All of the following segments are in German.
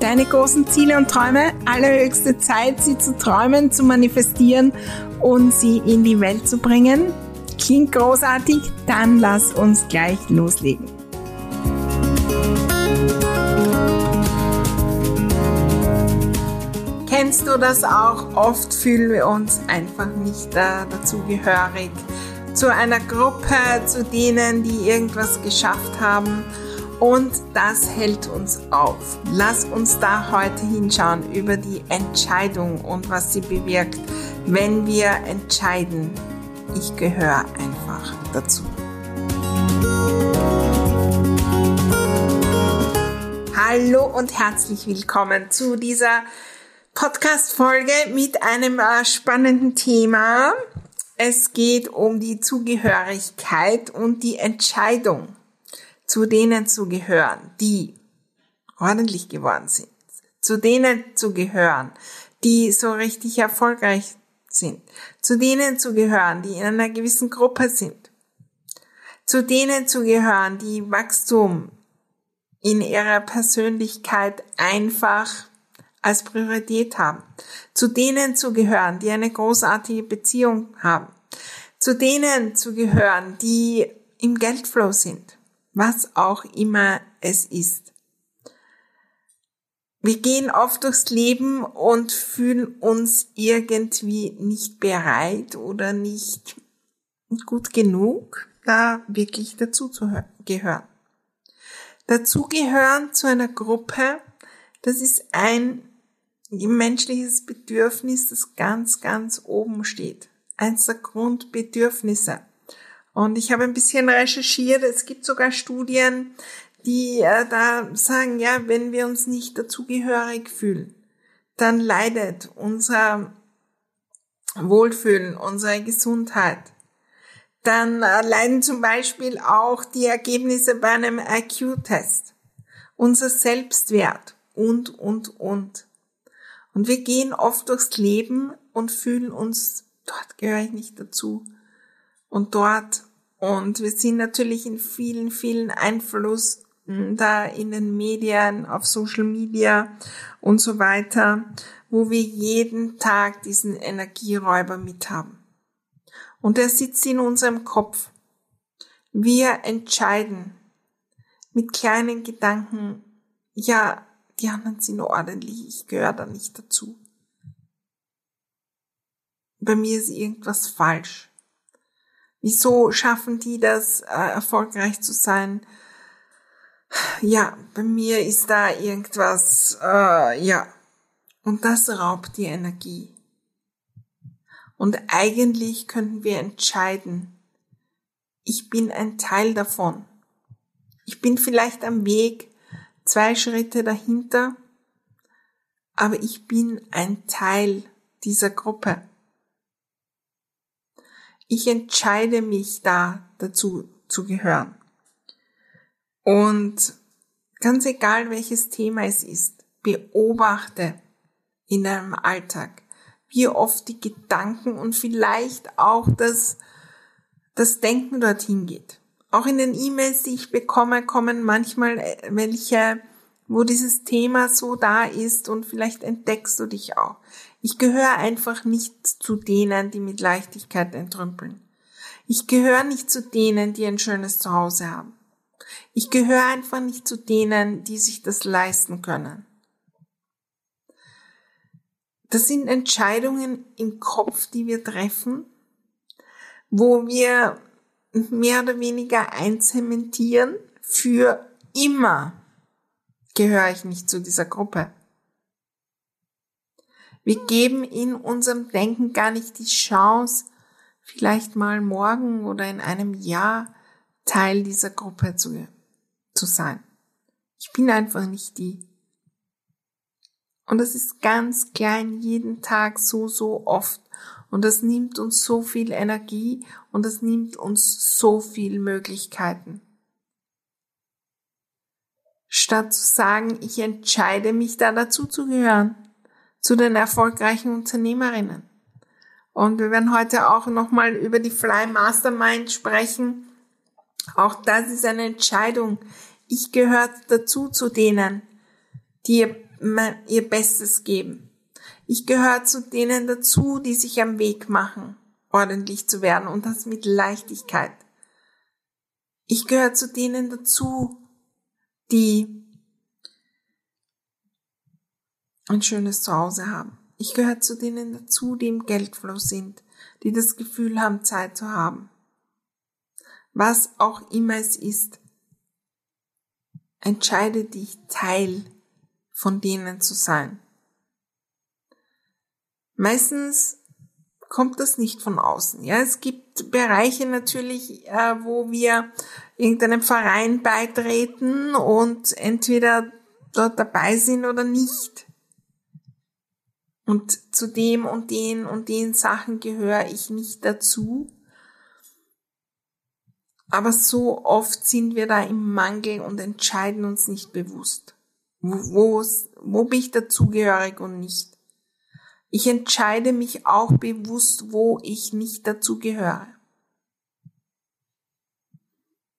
deine großen Ziele und Träume. Allerhöchste Zeit, sie zu träumen, zu manifestieren und sie in die Welt zu bringen. Klingt großartig? Dann lass uns gleich loslegen. Kennst du das auch? Oft fühlen wir uns einfach nicht äh, dazugehörig zu einer Gruppe, zu denen, die irgendwas geschafft haben und das hält uns auf. Lass uns da heute hinschauen über die Entscheidung und was sie bewirkt, wenn wir entscheiden, ich gehöre einfach dazu. Hallo und herzlich willkommen zu dieser Podcast-Folge mit einem äh, spannenden Thema. Es geht um die Zugehörigkeit und die Entscheidung zu denen zu gehören, die ordentlich geworden sind, zu denen zu gehören, die so richtig erfolgreich sind, zu denen zu gehören, die in einer gewissen Gruppe sind, zu denen zu gehören, die Wachstum in ihrer Persönlichkeit einfach als Priorität haben, zu denen zu gehören, die eine großartige Beziehung haben, zu denen zu gehören, die im Geldflow sind, was auch immer es ist. Wir gehen oft durchs Leben und fühlen uns irgendwie nicht bereit oder nicht gut genug, da wirklich dazu zu gehören. Dazugehören zu einer Gruppe, das ist ein menschliches Bedürfnis, das ganz, ganz oben steht. Eins der Grundbedürfnisse. Und ich habe ein bisschen recherchiert. Es gibt sogar Studien, die äh, da sagen, ja, wenn wir uns nicht dazugehörig fühlen, dann leidet unser Wohlfühlen, unsere Gesundheit. Dann äh, leiden zum Beispiel auch die Ergebnisse bei einem IQ-Test, unser Selbstwert und, und, und. Und wir gehen oft durchs Leben und fühlen uns, dort gehöre ich nicht dazu und dort. Und wir sind natürlich in vielen, vielen Einfluss da in den Medien, auf Social Media und so weiter, wo wir jeden Tag diesen Energieräuber mit haben. Und er sitzt in unserem Kopf. Wir entscheiden mit kleinen Gedanken, ja, die anderen sind ordentlich, ich gehöre da nicht dazu. Bei mir ist irgendwas falsch. Wieso schaffen die das, äh, erfolgreich zu sein? Ja, bei mir ist da irgendwas, äh, ja. Und das raubt die Energie. Und eigentlich könnten wir entscheiden, ich bin ein Teil davon. Ich bin vielleicht am Weg, zwei Schritte dahinter, aber ich bin ein Teil dieser Gruppe ich entscheide mich da dazu zu gehören. Und ganz egal welches Thema es ist, beobachte in deinem Alltag, wie oft die Gedanken und vielleicht auch das, das Denken dorthin geht. Auch in den E-Mails, die ich bekomme, kommen manchmal äh, welche, wo dieses Thema so da ist und vielleicht entdeckst du dich auch. Ich gehöre einfach nicht zu denen, die mit Leichtigkeit entrümpeln. Ich gehöre nicht zu denen, die ein schönes Zuhause haben. Ich gehöre einfach nicht zu denen, die sich das leisten können. Das sind Entscheidungen im Kopf, die wir treffen, wo wir mehr oder weniger einzementieren, für immer gehöre ich nicht zu dieser Gruppe. Wir geben in unserem Denken gar nicht die Chance, vielleicht mal morgen oder in einem Jahr Teil dieser Gruppe zu, zu sein. Ich bin einfach nicht die. Und das ist ganz klein, jeden Tag so, so oft. Und das nimmt uns so viel Energie und das nimmt uns so viel Möglichkeiten. Statt zu sagen, ich entscheide mich da dazu zu gehören, zu den erfolgreichen Unternehmerinnen. Und wir werden heute auch nochmal über die Fly Mastermind sprechen. Auch das ist eine Entscheidung. Ich gehöre dazu zu denen, die ihr, ihr Bestes geben. Ich gehöre zu denen dazu, die sich am Weg machen, ordentlich zu werden und das mit Leichtigkeit. Ich gehöre zu denen dazu, die ein schönes Zuhause haben. Ich gehöre zu denen dazu, die im Geldfluss sind, die das Gefühl haben, Zeit zu haben. Was auch immer es ist, entscheide dich Teil von denen zu sein. Meistens kommt das nicht von außen. Ja, es gibt Bereiche natürlich, äh, wo wir irgendeinem Verein beitreten und entweder dort dabei sind oder nicht. Und zu dem und den und den Sachen gehöre ich nicht dazu. Aber so oft sind wir da im Mangel und entscheiden uns nicht bewusst. Wo, wo bin ich dazugehörig und nicht? Ich entscheide mich auch bewusst, wo ich nicht dazugehöre.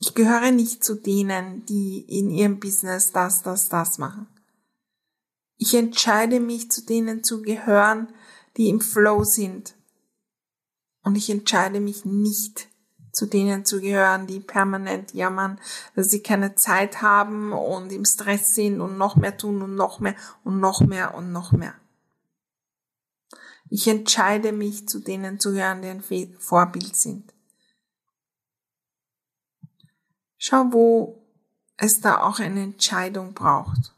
Ich gehöre nicht zu denen, die in ihrem Business das, das, das machen. Ich entscheide mich zu denen zu gehören, die im Flow sind. Und ich entscheide mich nicht zu denen zu gehören, die permanent jammern, dass sie keine Zeit haben und im Stress sind und noch mehr tun und noch mehr und noch mehr und noch mehr. Ich entscheide mich zu denen zu gehören, die ein Vorbild sind. Schau, wo es da auch eine Entscheidung braucht.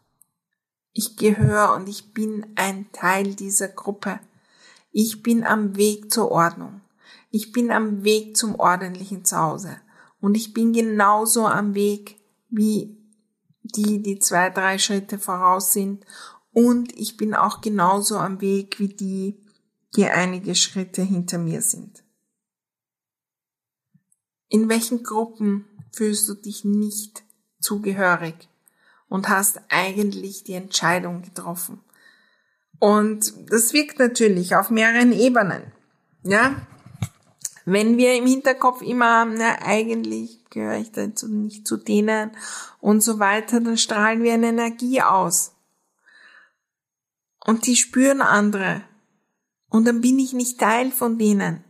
Ich gehöre und ich bin ein Teil dieser Gruppe. Ich bin am Weg zur Ordnung. Ich bin am Weg zum ordentlichen Zuhause. Und ich bin genauso am Weg wie die, die zwei, drei Schritte voraus sind. Und ich bin auch genauso am Weg wie die, die einige Schritte hinter mir sind. In welchen Gruppen fühlst du dich nicht zugehörig? Und hast eigentlich die Entscheidung getroffen. Und das wirkt natürlich auf mehreren Ebenen. Ja, wenn wir im Hinterkopf immer haben, na, eigentlich gehöre ich dazu nicht zu denen und so weiter, dann strahlen wir eine Energie aus. Und die spüren andere. Und dann bin ich nicht Teil von denen.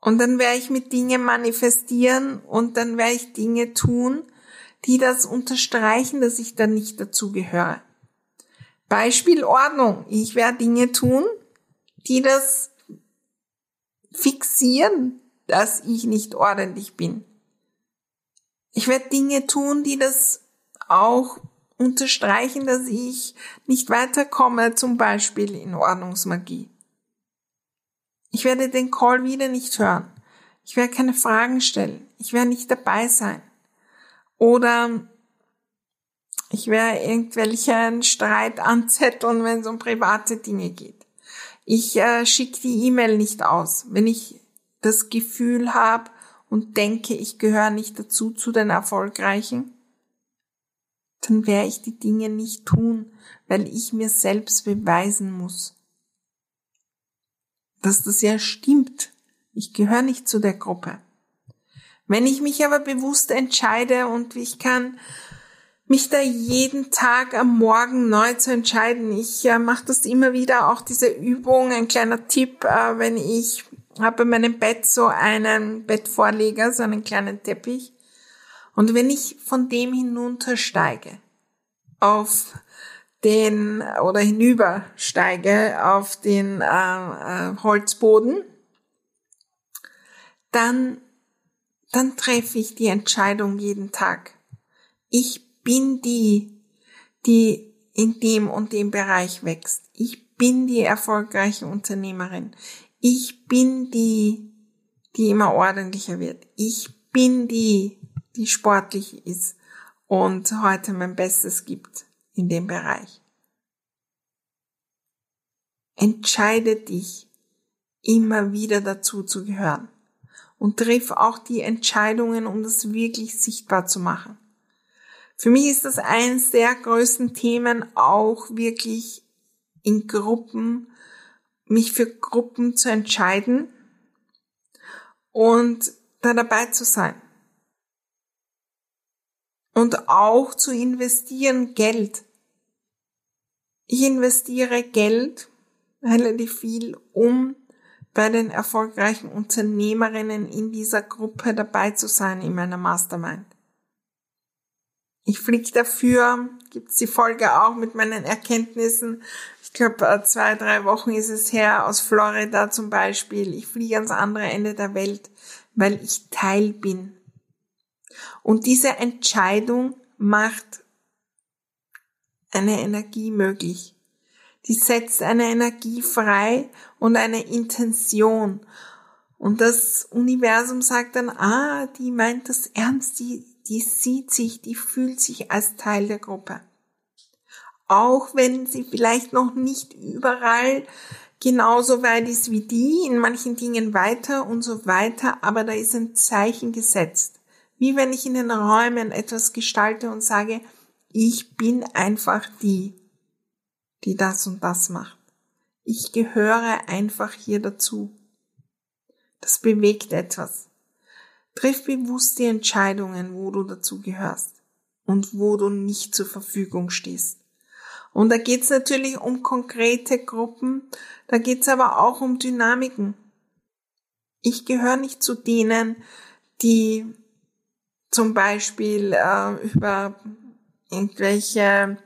Und dann werde ich mit Dingen manifestieren und dann werde ich Dinge tun, die das unterstreichen, dass ich da nicht dazugehöre. Beispiel Ordnung. Ich werde Dinge tun, die das fixieren, dass ich nicht ordentlich bin. Ich werde Dinge tun, die das auch unterstreichen, dass ich nicht weiterkomme, zum Beispiel in Ordnungsmagie. Ich werde den Call wieder nicht hören. Ich werde keine Fragen stellen. Ich werde nicht dabei sein. Oder ich werde irgendwelchen Streit anzetteln, wenn es um private Dinge geht. Ich äh, schicke die E-Mail nicht aus. Wenn ich das Gefühl habe und denke, ich gehöre nicht dazu zu den Erfolgreichen, dann werde ich die Dinge nicht tun, weil ich mir selbst beweisen muss, dass das ja stimmt. Ich gehöre nicht zu der Gruppe. Wenn ich mich aber bewusst entscheide und ich kann mich da jeden Tag am Morgen neu zu entscheiden. Ich äh, mache das immer wieder, auch diese Übung, ein kleiner Tipp, äh, wenn ich habe bei meinem Bett so einen Bettvorleger, so einen kleinen Teppich. Und wenn ich von dem hinuntersteige auf den oder hinübersteige auf den äh, äh, Holzboden, dann, dann treffe ich die Entscheidung jeden Tag. Ich bin die, die in dem und dem Bereich wächst. Ich bin die erfolgreiche Unternehmerin. Ich bin die, die immer ordentlicher wird. Ich bin die, die sportlich ist und heute mein Bestes gibt in dem Bereich. Entscheide dich, immer wieder dazu zu gehören und triff auch die Entscheidungen, um das wirklich sichtbar zu machen. Für mich ist das eines der größten Themen, auch wirklich in Gruppen, mich für Gruppen zu entscheiden und da dabei zu sein und auch zu investieren Geld. Ich investiere Geld relativ viel, um bei den erfolgreichen Unternehmerinnen in dieser Gruppe dabei zu sein in meiner Mastermind. Ich fliege dafür, gibt's die Folge auch mit meinen Erkenntnissen. Ich glaube, äh, zwei, drei Wochen ist es her, aus Florida zum Beispiel. Ich fliege ans andere Ende der Welt, weil ich Teil bin und diese Entscheidung macht eine Energie möglich. Die setzt eine Energie frei und eine Intention. Und das Universum sagt dann, ah, die meint das ernst, die, die sieht sich, die fühlt sich als Teil der Gruppe. Auch wenn sie vielleicht noch nicht überall genauso weit ist wie die, in manchen Dingen weiter und so weiter, aber da ist ein Zeichen gesetzt. Wie wenn ich in den Räumen etwas gestalte und sage, ich bin einfach die, die das und das macht. Ich gehöre einfach hier dazu. Das bewegt etwas. Triff bewusst die Entscheidungen, wo du dazu gehörst und wo du nicht zur Verfügung stehst. Und da geht's natürlich um konkrete Gruppen, da geht's aber auch um Dynamiken. Ich gehöre nicht zu denen, die zum Beispiel äh, über irgendwelche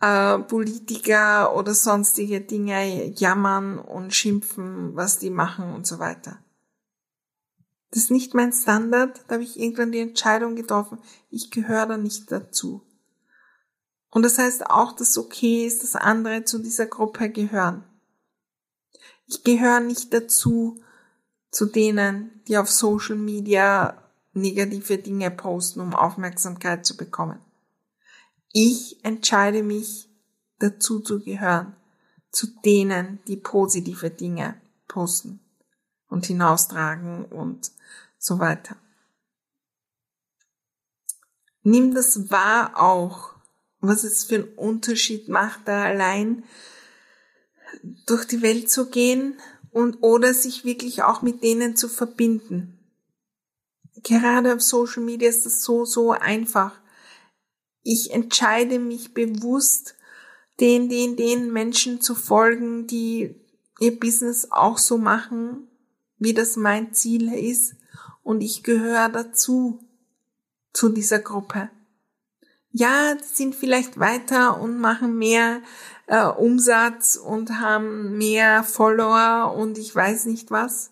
äh, Politiker oder sonstige Dinge jammern und schimpfen, was die machen und so weiter. Das ist nicht mein Standard, da habe ich irgendwann die Entscheidung getroffen, ich gehöre da nicht dazu. Und das heißt auch, dass okay ist, dass andere zu dieser Gruppe gehören. Ich gehöre nicht dazu, zu denen, die auf Social Media negative Dinge posten, um Aufmerksamkeit zu bekommen. Ich entscheide mich dazu zu gehören, zu denen, die positive Dinge posten und hinaustragen und so weiter. Nimm das wahr auch, was es für einen Unterschied macht, da allein durch die Welt zu gehen und oder sich wirklich auch mit denen zu verbinden gerade auf Social Media ist das so, so einfach. Ich entscheide mich bewusst, den, den, den Menschen zu folgen, die ihr Business auch so machen, wie das mein Ziel ist. Und ich gehöre dazu, zu dieser Gruppe. Ja, die sind vielleicht weiter und machen mehr äh, Umsatz und haben mehr Follower und ich weiß nicht was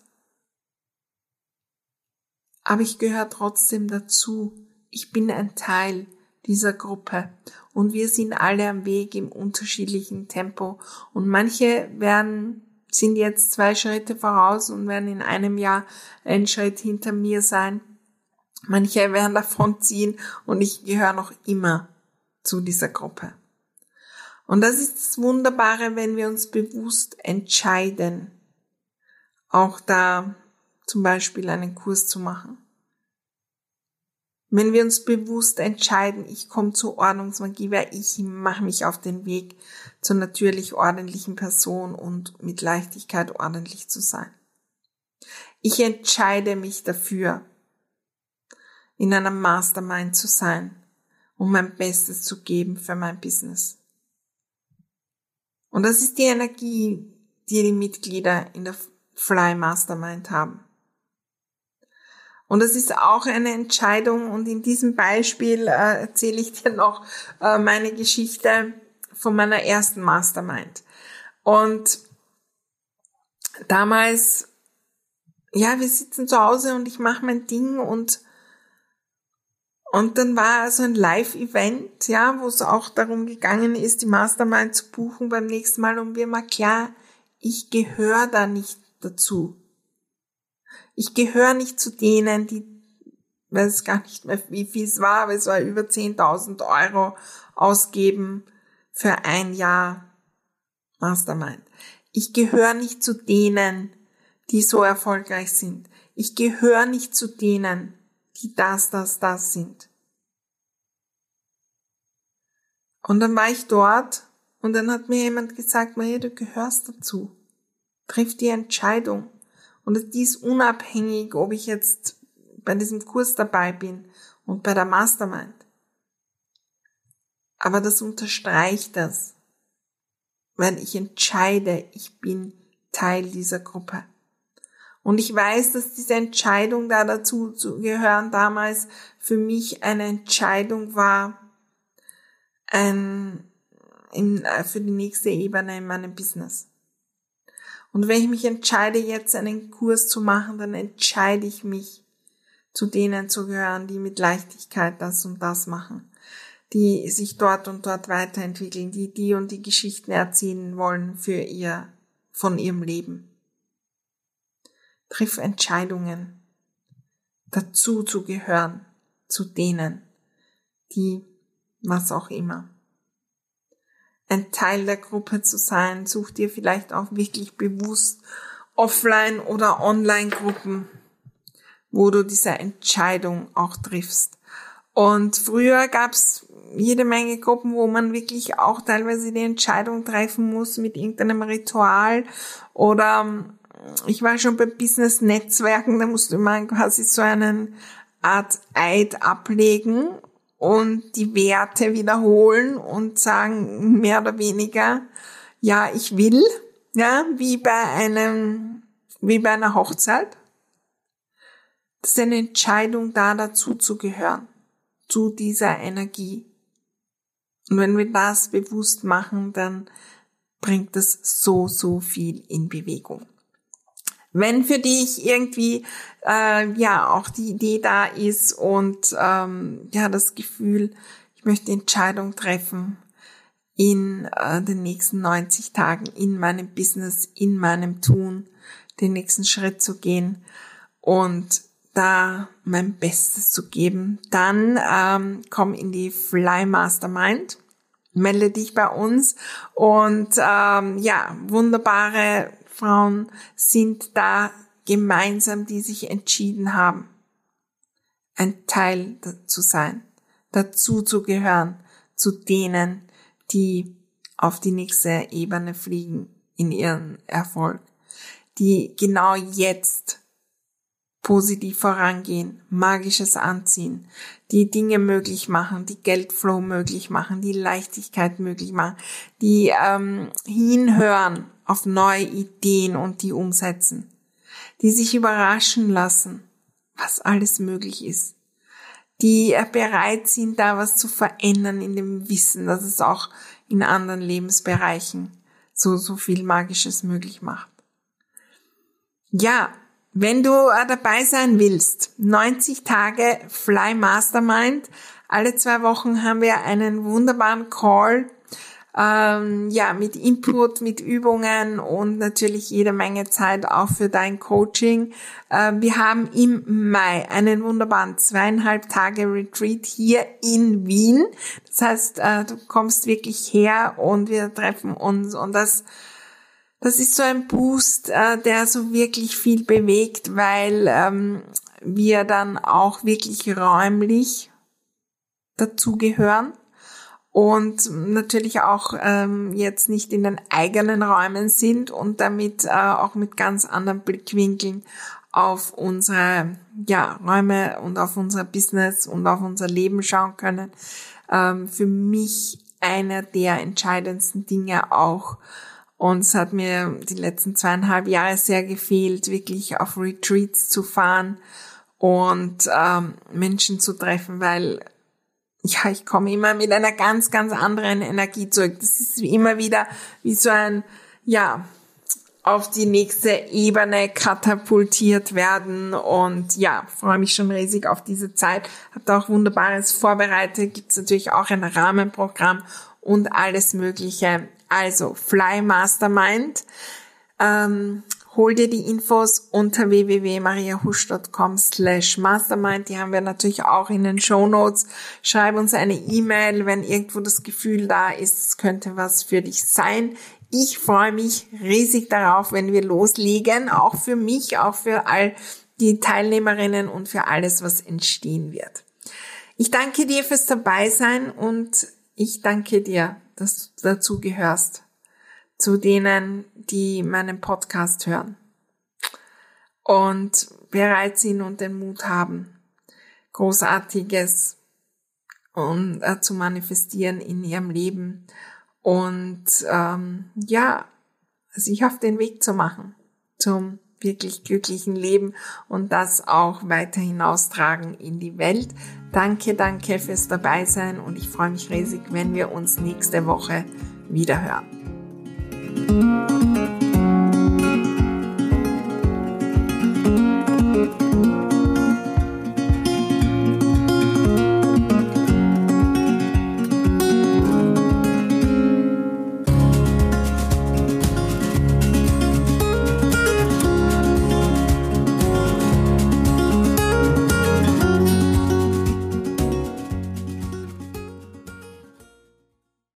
aber ich gehöre trotzdem dazu. Ich bin ein Teil dieser Gruppe und wir sind alle am Weg im unterschiedlichen Tempo und manche werden sind jetzt zwei Schritte voraus und werden in einem Jahr einen Schritt hinter mir sein. Manche werden davon ziehen und ich gehöre noch immer zu dieser Gruppe. Und das ist das Wunderbare, wenn wir uns bewusst entscheiden, auch da zum Beispiel einen Kurs zu machen. Wenn wir uns bewusst entscheiden, ich komme zur Ordnungsmagie, weil ich mache mich auf den Weg zur natürlich ordentlichen Person und mit Leichtigkeit ordentlich zu sein. Ich entscheide mich dafür, in einer Mastermind zu sein um mein Bestes zu geben für mein Business. Und das ist die Energie, die die Mitglieder in der Fly Mastermind haben. Und das ist auch eine Entscheidung. Und in diesem Beispiel äh, erzähle ich dir noch äh, meine Geschichte von meiner ersten Mastermind. Und damals, ja, wir sitzen zu Hause und ich mache mein Ding und und dann war also ein Live-Event, ja, wo es auch darum gegangen ist, die Mastermind zu buchen beim nächsten Mal und mir war klar, ich gehöre da nicht dazu. Ich gehöre nicht zu denen, die, weiß gar nicht mehr, wie viel es war, aber es war über 10.000 Euro ausgeben für ein Jahr Mastermind. Ich gehöre nicht zu denen, die so erfolgreich sind. Ich gehöre nicht zu denen, die das, das, das sind. Und dann war ich dort und dann hat mir jemand gesagt, Maria, du gehörst dazu. Triff die Entscheidung. Und die ist unabhängig, ob ich jetzt bei diesem Kurs dabei bin und bei der Mastermind. Aber das unterstreicht das, weil ich entscheide, ich bin Teil dieser Gruppe. Und ich weiß, dass diese Entscheidung da dazu zu gehören damals für mich eine Entscheidung war, ein, in, für die nächste Ebene in meinem Business. Und wenn ich mich entscheide, jetzt einen Kurs zu machen, dann entscheide ich mich, zu denen zu gehören, die mit Leichtigkeit das und das machen die sich dort und dort weiterentwickeln, die die und die Geschichten erzählen wollen für ihr, von ihrem Leben. Triff Entscheidungen, dazu zu gehören, zu denen, die, was auch immer. Ein Teil der Gruppe zu sein, such dir vielleicht auch wirklich bewusst Offline- oder Online-Gruppen, wo du diese Entscheidung auch triffst. Und früher gab's jede Menge Gruppen, wo man wirklich auch teilweise die Entscheidung treffen muss mit irgendeinem Ritual oder ähm, ich war schon bei Business-Netzwerken, da musste man quasi so einen Art Eid ablegen und die Werte wiederholen und sagen mehr oder weniger, ja, ich will, ja, wie bei einem, wie bei einer Hochzeit. Das ist eine Entscheidung da, dazu zu gehören, zu dieser Energie. Und wenn wir das bewusst machen, dann bringt das so, so viel in Bewegung. Wenn für dich irgendwie äh, ja auch die Idee da ist und ähm, ja das Gefühl, ich möchte Entscheidung treffen in äh, den nächsten 90 Tagen in meinem Business, in meinem Tun, den nächsten Schritt zu gehen und da mein Bestes zu geben, dann ähm, komm in die Fly Mastermind, melde dich bei uns und ähm, ja, wunderbare Frauen sind da gemeinsam, die sich entschieden haben, ein Teil zu sein, dazu zu gehören, zu denen, die auf die nächste Ebene fliegen in ihren Erfolg, die genau jetzt positiv vorangehen, magisches anziehen, die Dinge möglich machen, die Geldflow möglich machen, die Leichtigkeit möglich machen, die ähm, hinhören auf neue Ideen und die umsetzen, die sich überraschen lassen, was alles möglich ist, die äh, bereit sind, da was zu verändern in dem Wissen, dass es auch in anderen Lebensbereichen so, so viel Magisches möglich macht. Ja, wenn du äh, dabei sein willst, 90 Tage Fly Mastermind. Alle zwei Wochen haben wir einen wunderbaren Call, ähm, ja, mit Input, mit Übungen und natürlich jede Menge Zeit auch für dein Coaching. Äh, wir haben im Mai einen wunderbaren zweieinhalb Tage Retreat hier in Wien. Das heißt, äh, du kommst wirklich her und wir treffen uns und das das ist so ein Boost, äh, der so wirklich viel bewegt, weil ähm, wir dann auch wirklich räumlich dazugehören und natürlich auch ähm, jetzt nicht in den eigenen Räumen sind und damit äh, auch mit ganz anderen Blickwinkeln auf unsere ja, Räume und auf unser Business und auf unser Leben schauen können. Ähm, für mich einer der entscheidendsten Dinge auch und es hat mir die letzten zweieinhalb Jahre sehr gefehlt, wirklich auf Retreats zu fahren und ähm, Menschen zu treffen, weil ja, ich komme immer mit einer ganz, ganz anderen Energie zurück. Das ist immer wieder wie so ein, ja, auf die nächste Ebene katapultiert werden und ja, freue mich schon riesig auf diese Zeit. Habt auch Wunderbares vorbereitet, gibt's natürlich auch ein Rahmenprogramm und alles Mögliche. Also Fly Mastermind. Ähm, hol dir die Infos unter www.mariahusch.com slash mastermind. Die haben wir natürlich auch in den Show Notes. Schreib uns eine E-Mail, wenn irgendwo das Gefühl da ist, es könnte was für dich sein. Ich freue mich riesig darauf, wenn wir loslegen, auch für mich, auch für all die Teilnehmerinnen und für alles, was entstehen wird. Ich danke dir fürs Dabeisein und ich danke dir, dass du dazu gehörst, zu denen, die meinen Podcast hören und bereit sind und den Mut haben, Großartiges und, äh, zu manifestieren in ihrem Leben und ähm, ja, sich auf den Weg zu machen zum wirklich glücklichen Leben und das auch weiter hinaustragen in die Welt. Danke, danke fürs Dabeisein und ich freue mich riesig, wenn wir uns nächste Woche wieder hören. thank you